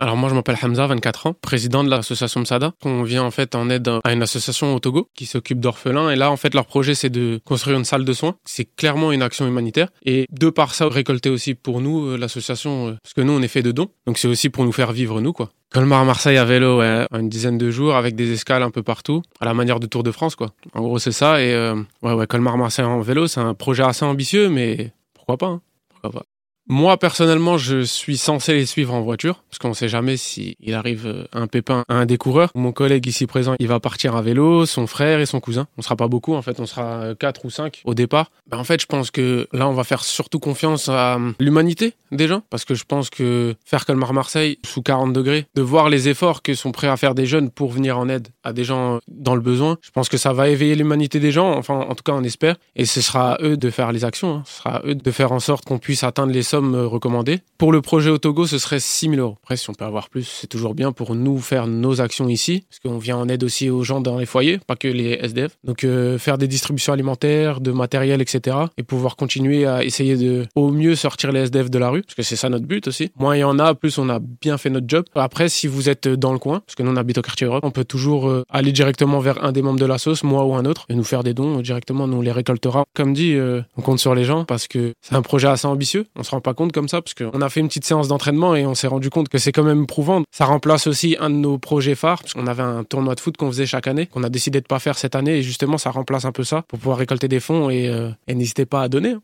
Alors moi je m'appelle Hamza, 24 ans, président de l'association Msada. On vient en fait en aide à une association au Togo qui s'occupe d'orphelins et là en fait leur projet c'est de construire une salle de soins. C'est clairement une action humanitaire et de par ça récolter aussi pour nous euh, l'association euh, parce que nous on est fait de dons. Donc c'est aussi pour nous faire vivre nous quoi. Colmar Marseille à vélo ouais, une dizaine de jours avec des escales un peu partout à la manière de Tour de France quoi. En gros c'est ça et euh, ouais ouais Colmar Marseille en vélo c'est un projet assez ambitieux mais pourquoi pas hein pourquoi pas. Moi, personnellement, je suis censé les suivre en voiture, parce qu'on ne sait jamais s'il arrive euh, un pépin à un des coureurs. Mon collègue ici présent, il va partir à vélo, son frère et son cousin. On sera pas beaucoup, en fait, on sera euh, quatre ou cinq au départ. Ben, en fait, je pense que là, on va faire surtout confiance à euh, l'humanité des gens, parce que je pense que faire Colmar-Marseille sous 40 degrés, de voir les efforts que sont prêts à faire des jeunes pour venir en aide à des gens dans le besoin, je pense que ça va éveiller l'humanité des gens, enfin, en tout cas, on espère. Et ce sera à eux de faire les actions, hein. ce sera à eux de faire en sorte qu'on puisse atteindre les sommes recommandées. Pour le projet au Togo, ce serait 6 000 euros. Après, si on peut avoir plus, c'est toujours bien pour nous faire nos actions ici, parce qu'on vient en aide aussi aux gens dans les foyers, pas que les SDF. Donc, euh, faire des distributions alimentaires, de matériel, etc. Et pouvoir continuer à essayer de, au mieux, sortir les SDF de la rue, parce que c'est ça notre but aussi. Moins il y en a, plus on a bien fait notre job. Après, si vous êtes dans le coin, parce que nous on habite au quartier Europe, on peut toujours euh, aller directement vers un des membres de la sauce, moi ou un autre, et nous faire des dons directement. Nous on les récoltera. Comme dit, euh, on compte sur les gens parce que c'est un projet assez ambitieux. On se rend pas compte comme ça parce qu'on a fait une petite séance d'entraînement et on s'est rendu compte que c'est quand même prouvant. Ça remplace aussi un de nos projets phares parce qu'on avait un tournoi de foot qu'on faisait chaque année, qu'on a décidé de pas faire cette année et justement ça remplace un peu ça pour pouvoir récolter des fonds et, euh, et n'hésitez pas à donner. hein.